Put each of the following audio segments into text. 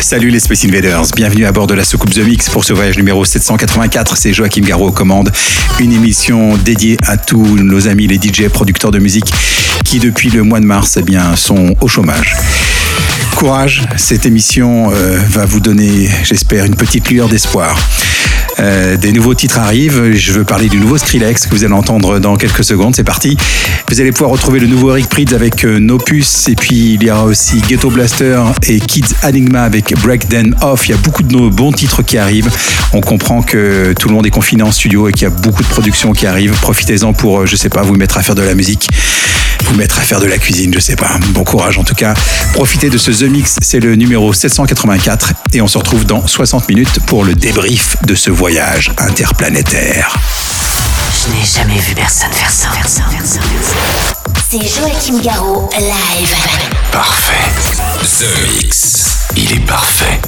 Salut les Space Invaders, bienvenue à bord de la soucoupe The Mix pour ce voyage numéro 784. C'est Joachim Garraud aux commandes, une émission dédiée à tous nos amis les DJ producteurs de musique qui depuis le mois de mars eh sont au chômage. Courage, cette émission euh, va vous donner, j'espère, une petite lueur d'espoir. Euh, des nouveaux titres arrivent. Je veux parler du nouveau Skrillex que vous allez entendre dans quelques secondes. C'est parti. Vous allez pouvoir retrouver le nouveau Eric Prydz avec euh, Nopus. Et puis il y aura aussi Ghetto Blaster et Kids Enigma avec Break Off. Il y a beaucoup de nos bons titres qui arrivent. On comprend que tout le monde est confiné en studio et qu'il y a beaucoup de productions qui arrivent. Profitez-en pour, euh, je sais pas, vous mettre à faire de la musique, vous mettre à faire de la cuisine, je sais pas. Bon courage en tout cas. Profitez de ce The Mix. C'est le numéro 784 et on se retrouve dans 60 minutes pour le débrief de ce voyage interplanétaire. Je n'ai jamais vu personne faire ça. Faire ça, faire ça, faire ça. C'est Joachim Garraud, live. Parfait. The Mix. Il est parfait.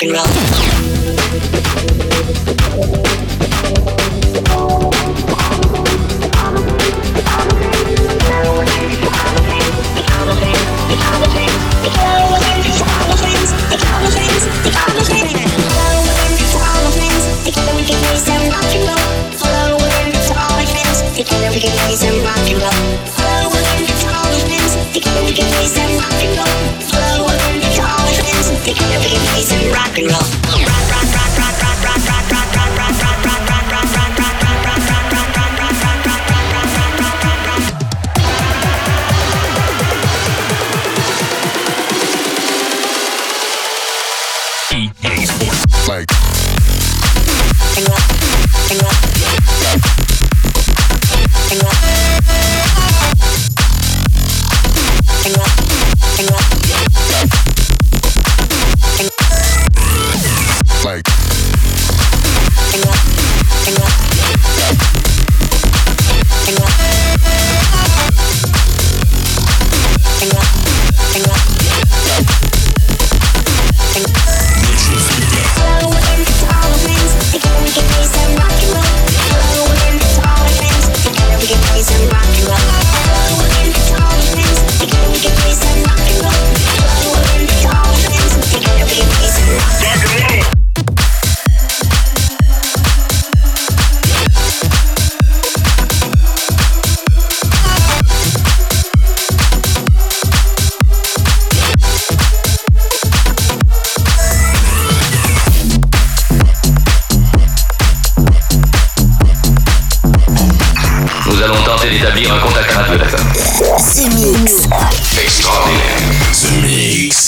Rock and roll. nous allons tenter d'établir un contact radio, d'accord The Mix. Extraordinaire. The Mix.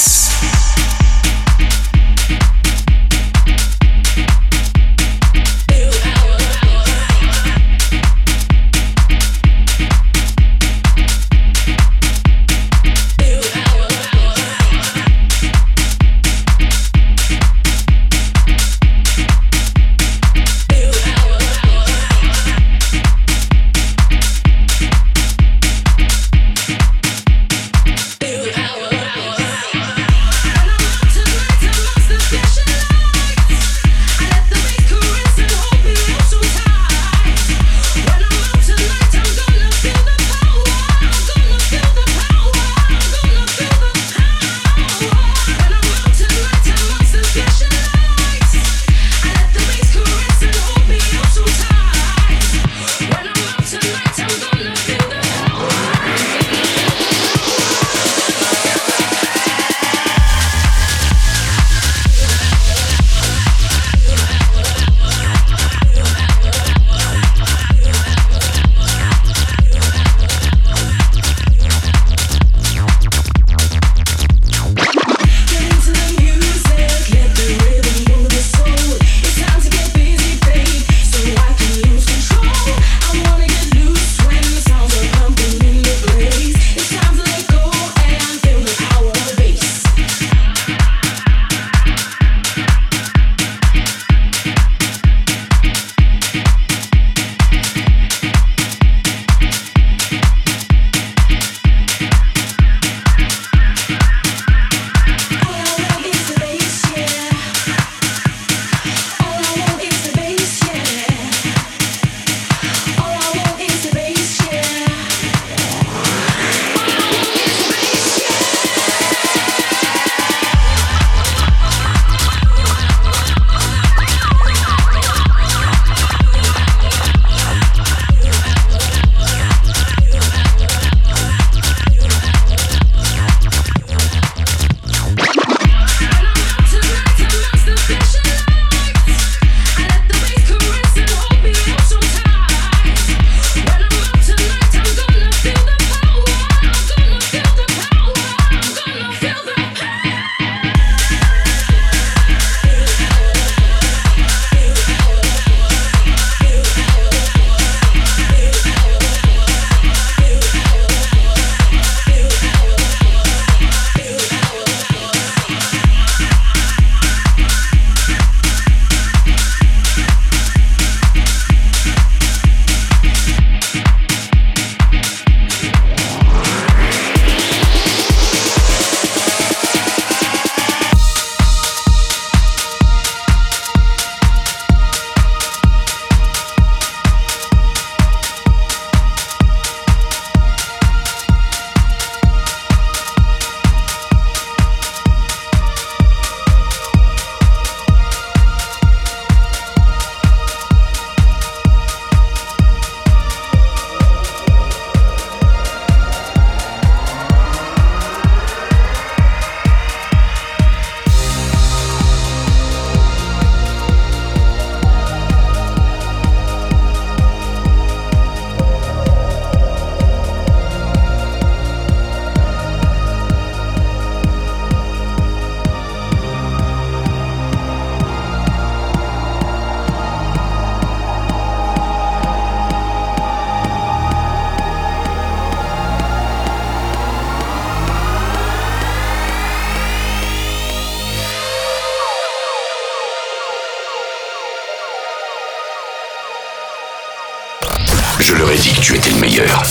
Je leur ai dit que tu étais le meilleur.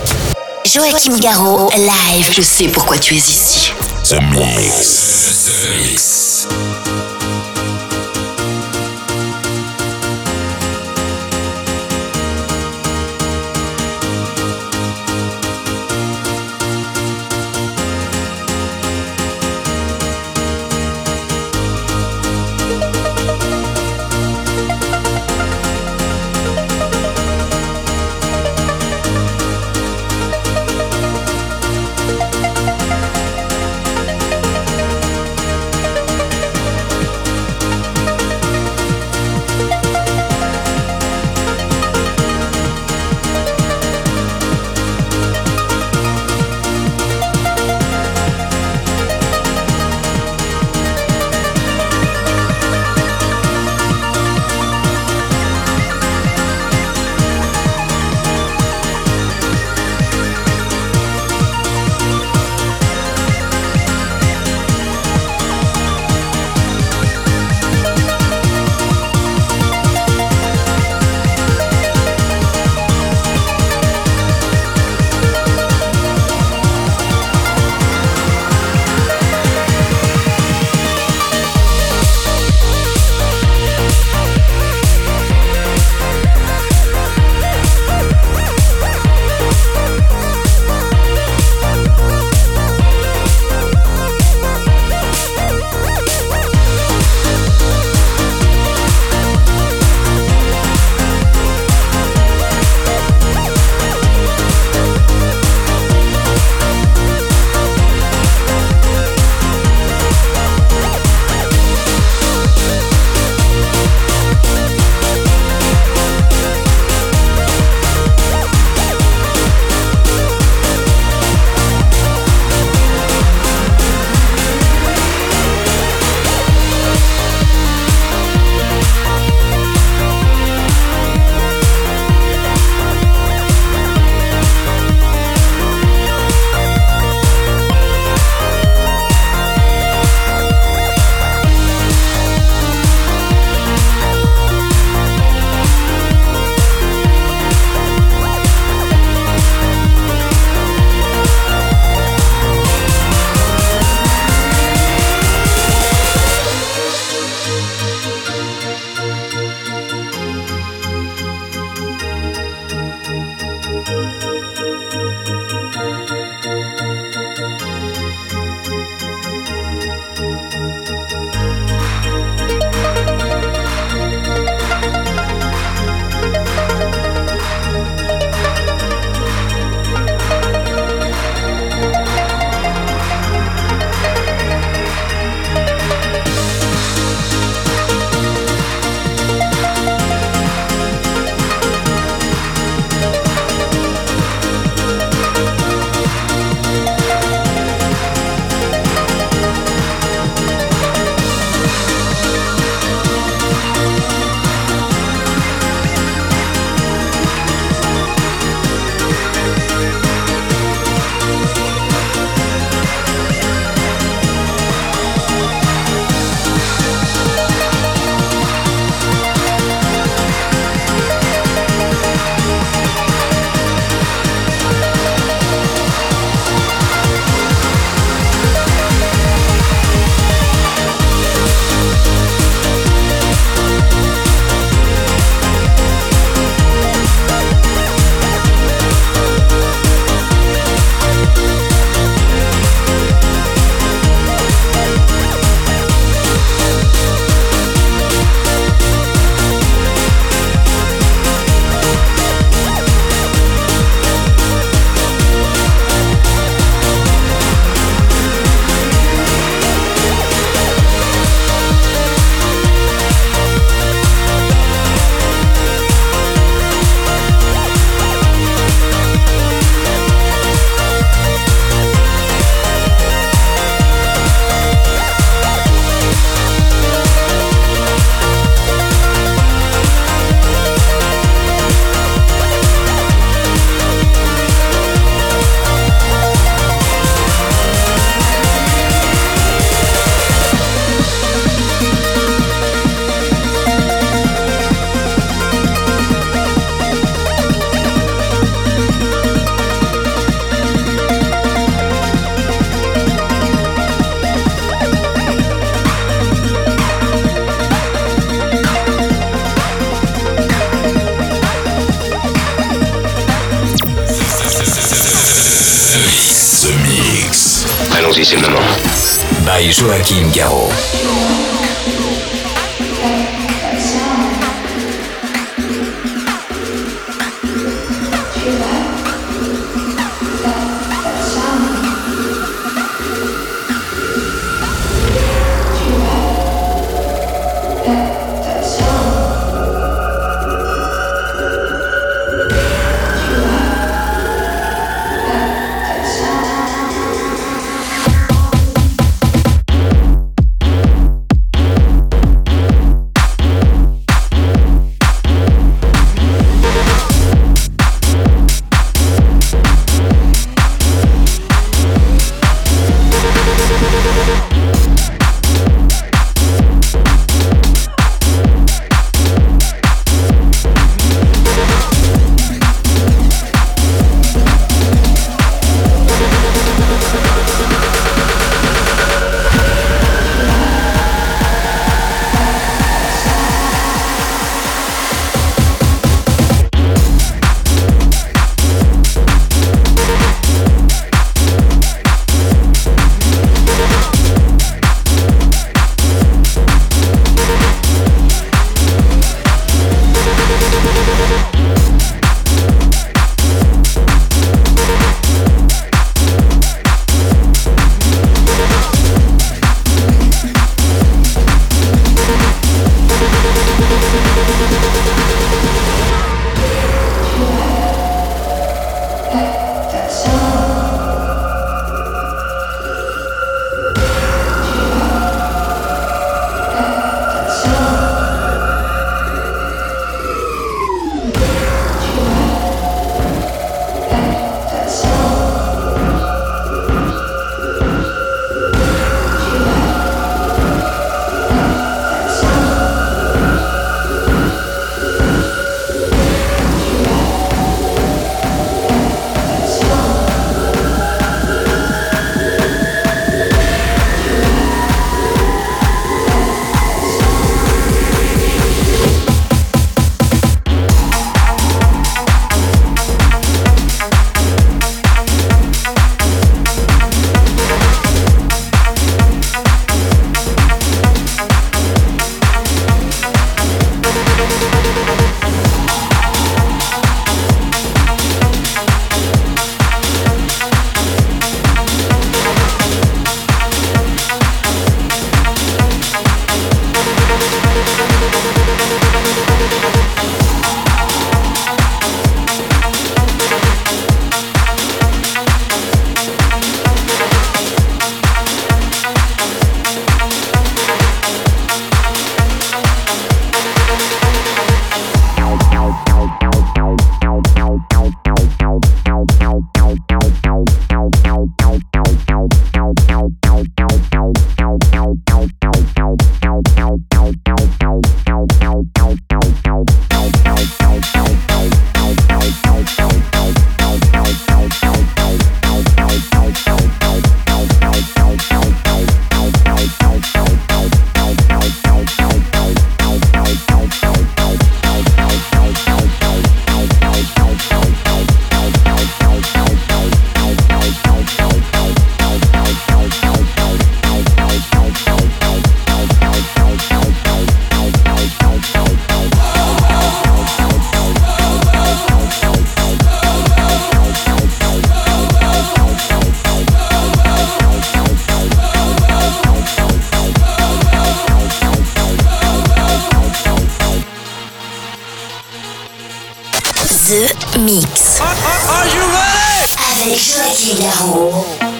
Joachim Garraud, live. Je sais pourquoi tu es ici. The Mix. The Mix. Joachim Garraud. Mix. Are, are, are? Avec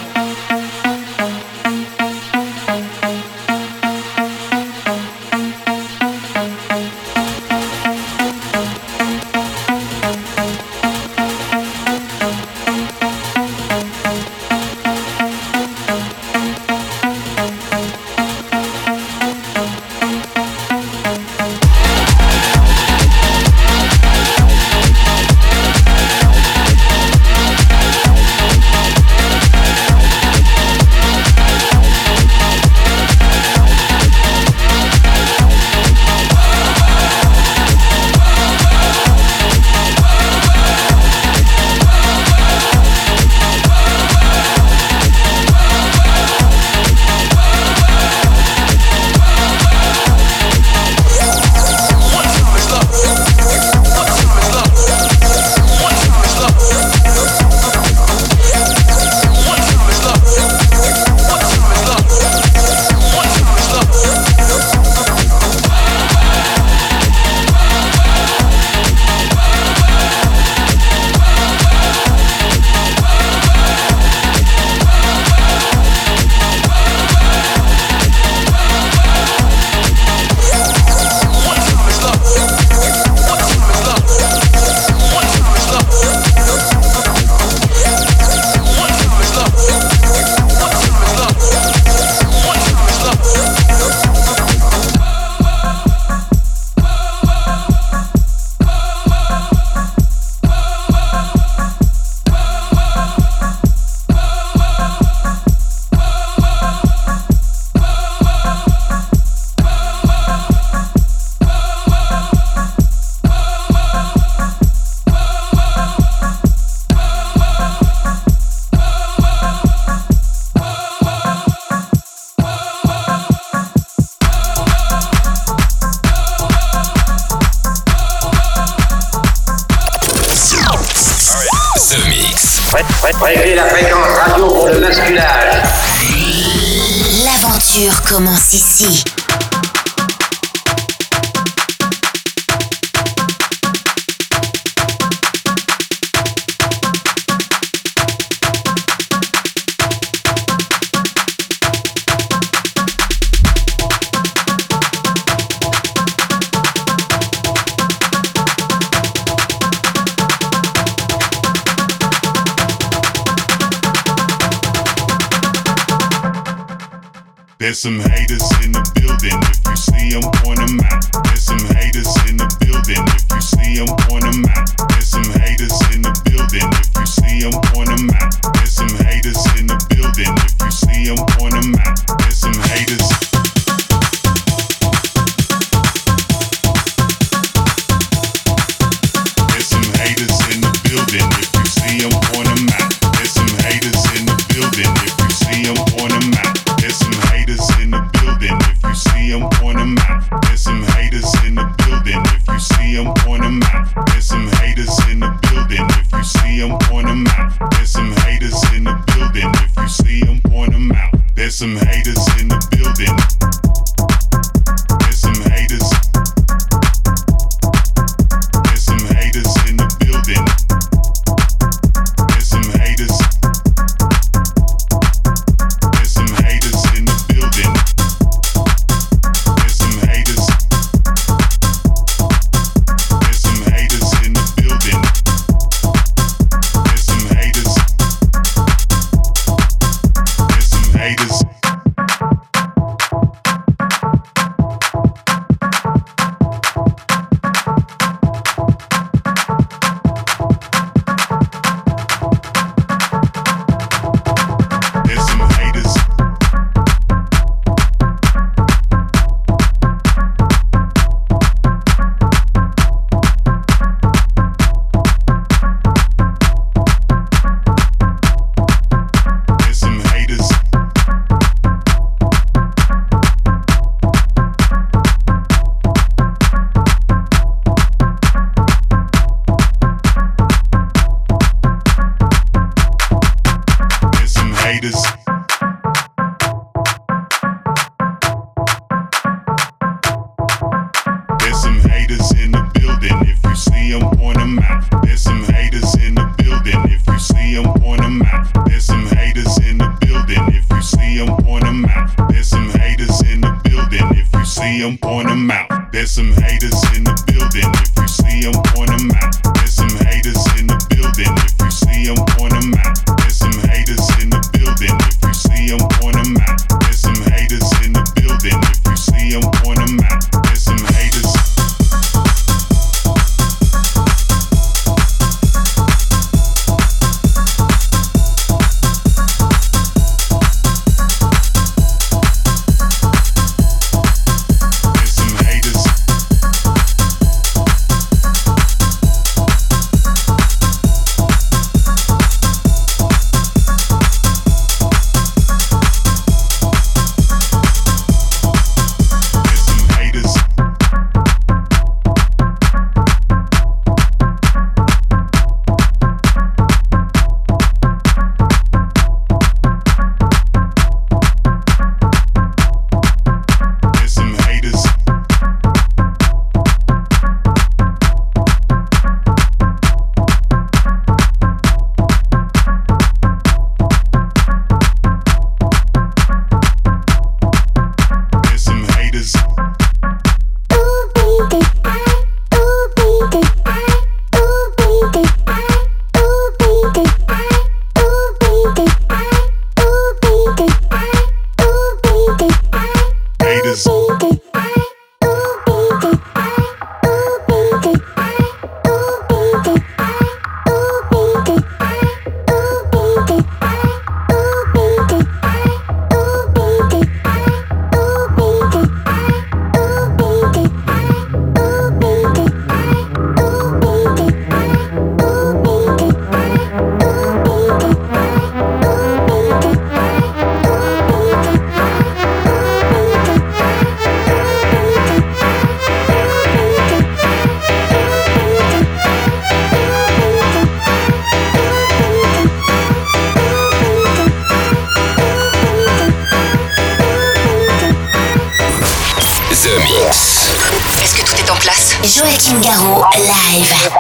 Est-ce que tout est en place? Joachim Garraud, live.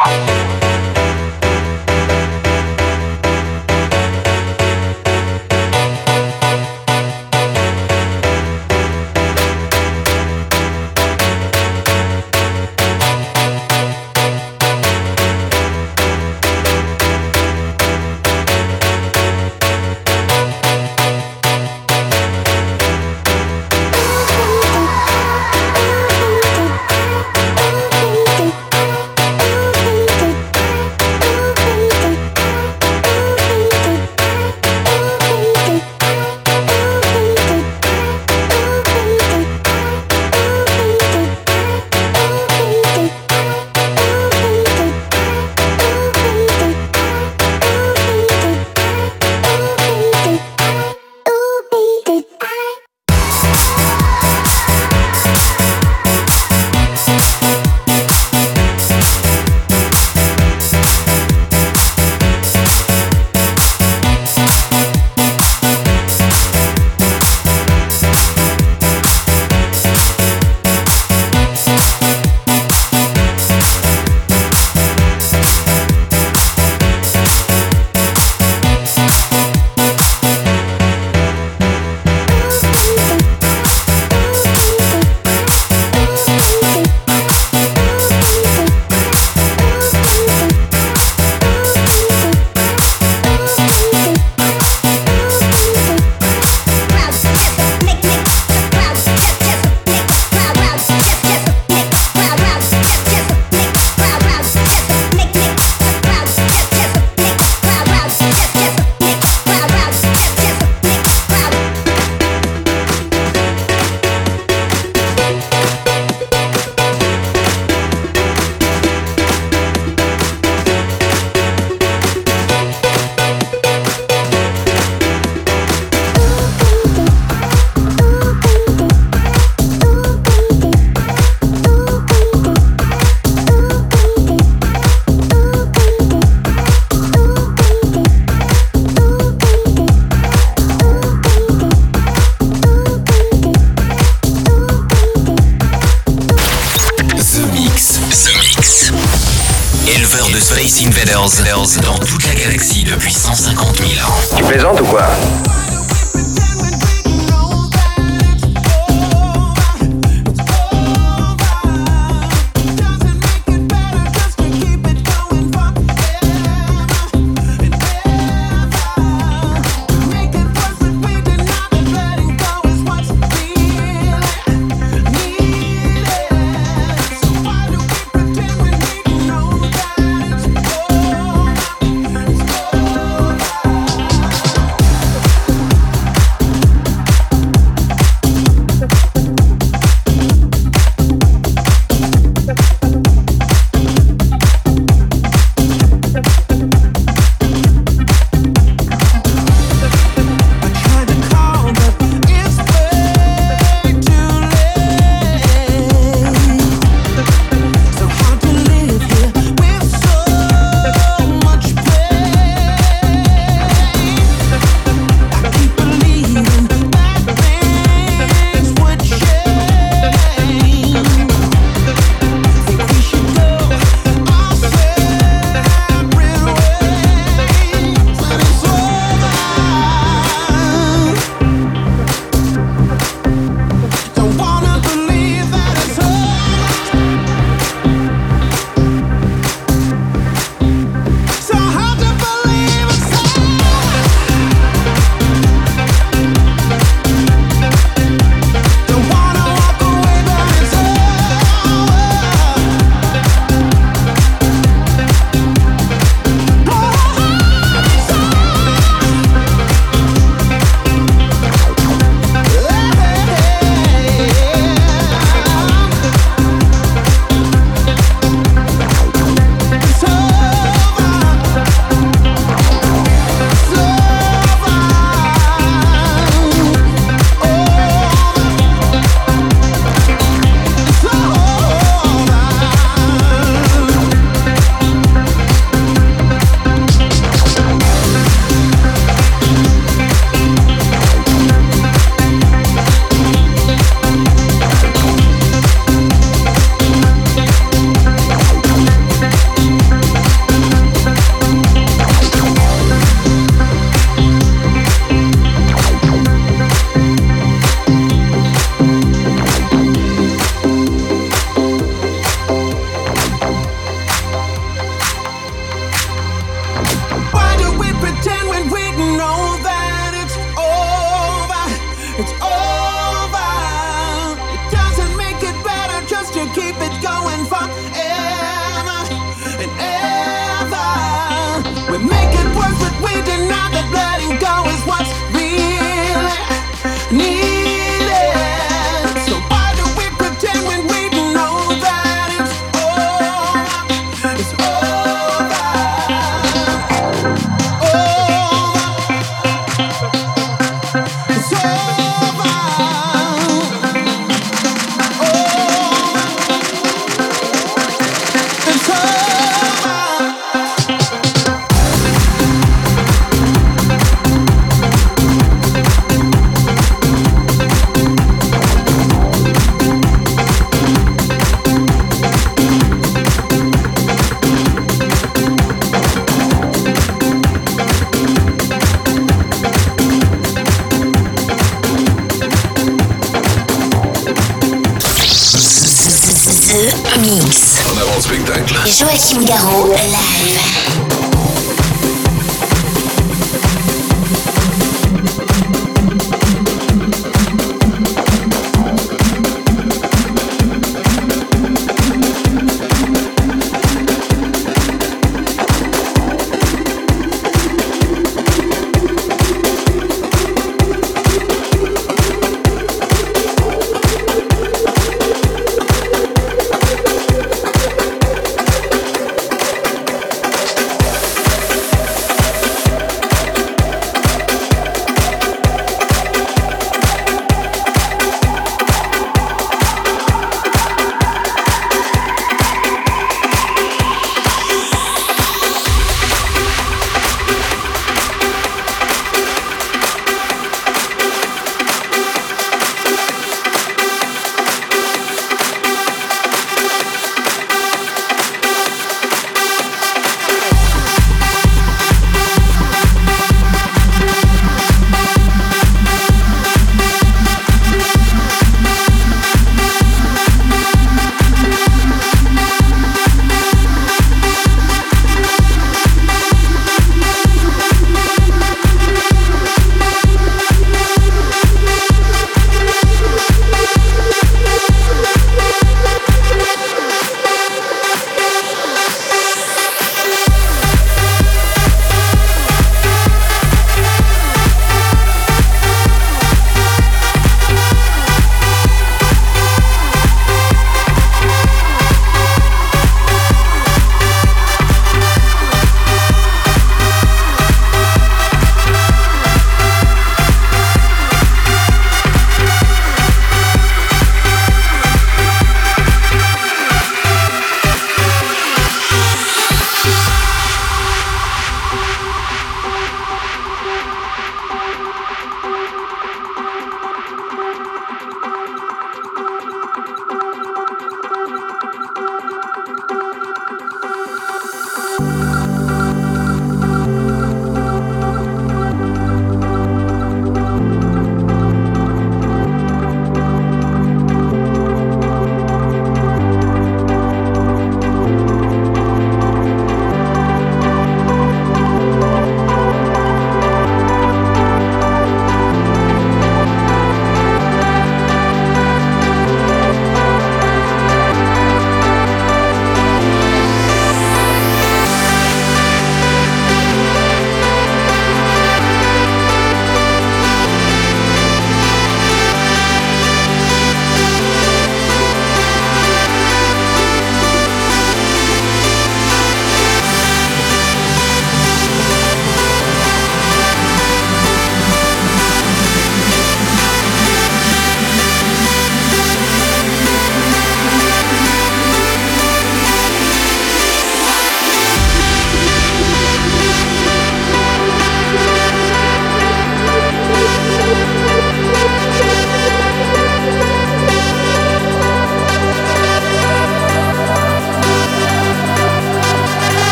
But we deny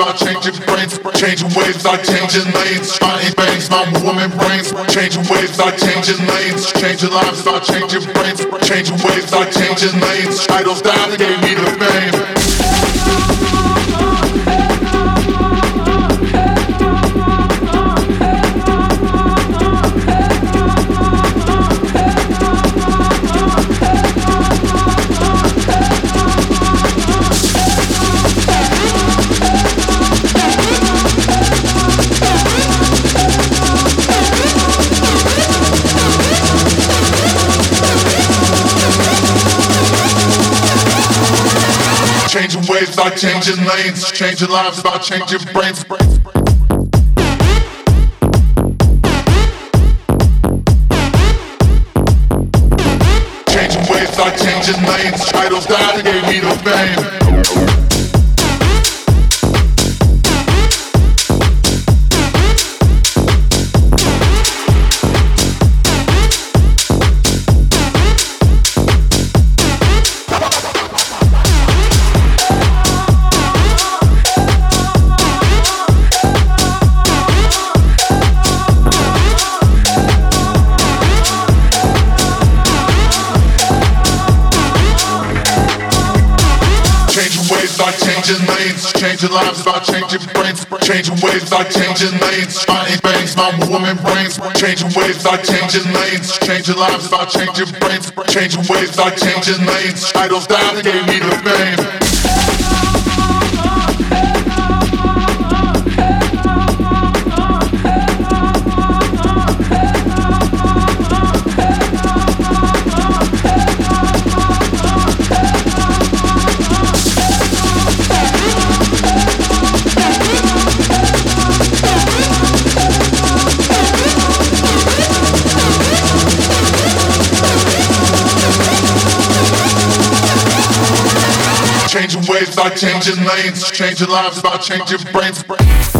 By changing brains. Changing waves are changing lanes. Spotting bangs, my woman brains. Changing waves are changing lanes. Changing lives by changing brains. Changing waves are changing lanes. Idols that gave me the fame. Changing changing lanes. Changing lives by changing brains. Changing waves are changing lanes. Titles that gave me the fame. Changing lives by changing brains. Changing waves are changing lanes. Spotting bangs, my woman brains. Changing waves are changing lanes. Changing lives by changing brains. Changing waves are changing lanes. Idols that gave me the fame. Are changing lanes. Changing lives by changing brains.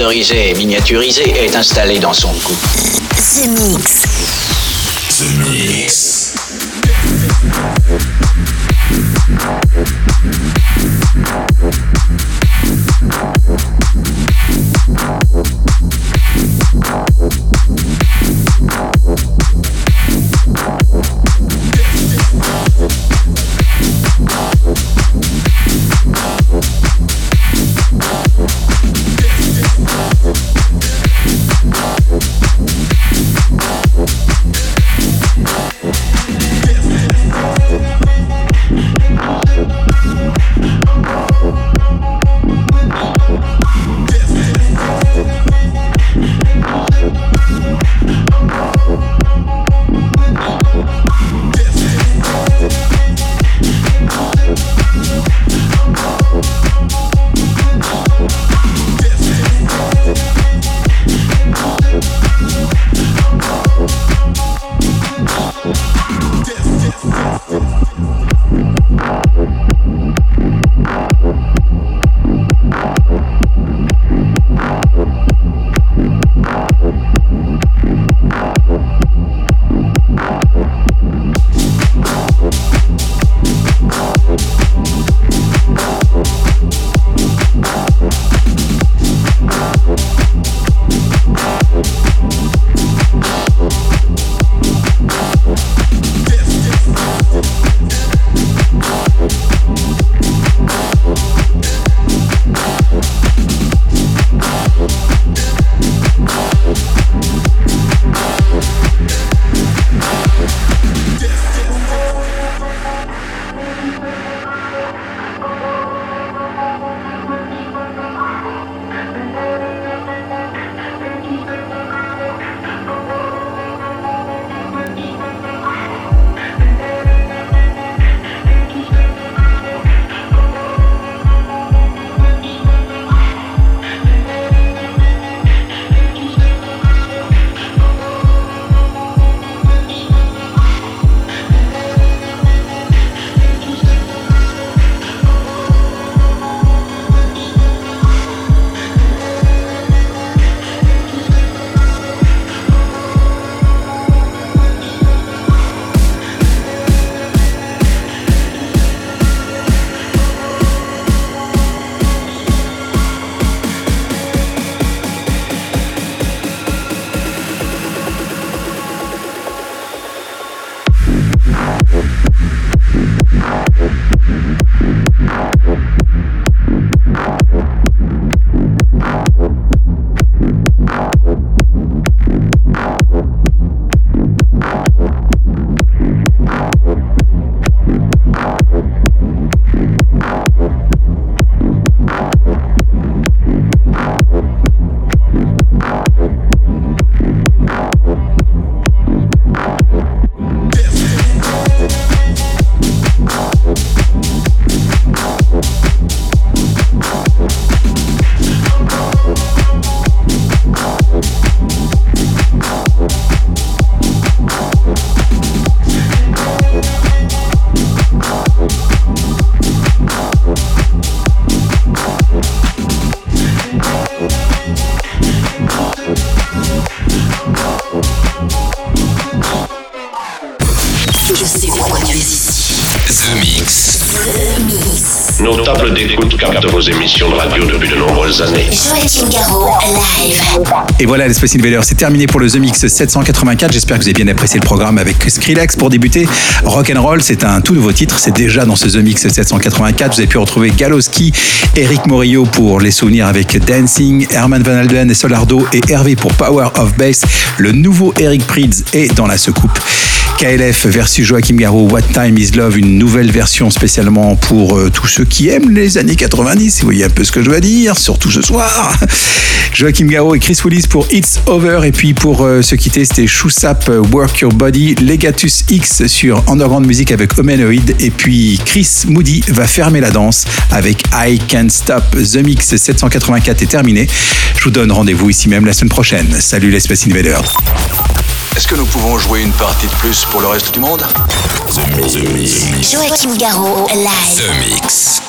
Et miniaturisé est installé dans son cou. The Mix. The Mix. The Mix. Nos tables d'écoute captent vos émissions de radio depuis de nombreuses années. Joachim Garraud, live. Et voilà, les Space Invaders, c'est terminé pour le The Mix 784. J'espère que vous avez bien apprécié le programme avec Skrillex. Pour débuter, Rock and Roll, c'est un tout nouveau titre. C'est déjà dans ce The Mix 784. Vous avez pu retrouver Galoski, Eric Morillo pour les souvenirs avec Dancing, Herman Van Alden et Solardo et Hervé pour Power of Bass. Le nouveau Eric Prydz est dans la secoupe. KLF versus Joachim Garraud, What Time is Love, une nouvelle version spécialement pour euh, tous ceux qui aiment les années 90. Vous voyez un peu ce que je dois dire, surtout ce soir. Joachim Garraud et Chris Willis pour It's Over. Et puis pour euh, se quitter, c'était Shoesap, euh, Work Your Body, Legatus X sur Underground Music avec Homenoid. Et puis Chris Moody va fermer la danse avec I Can't Stop. The Mix 784 est terminé. Je vous donne rendez-vous ici même la semaine prochaine. Salut les Space Invaders. Est-ce que nous pouvons jouer une partie de plus pour le reste du monde? Joachim Garraud, live. The Mix.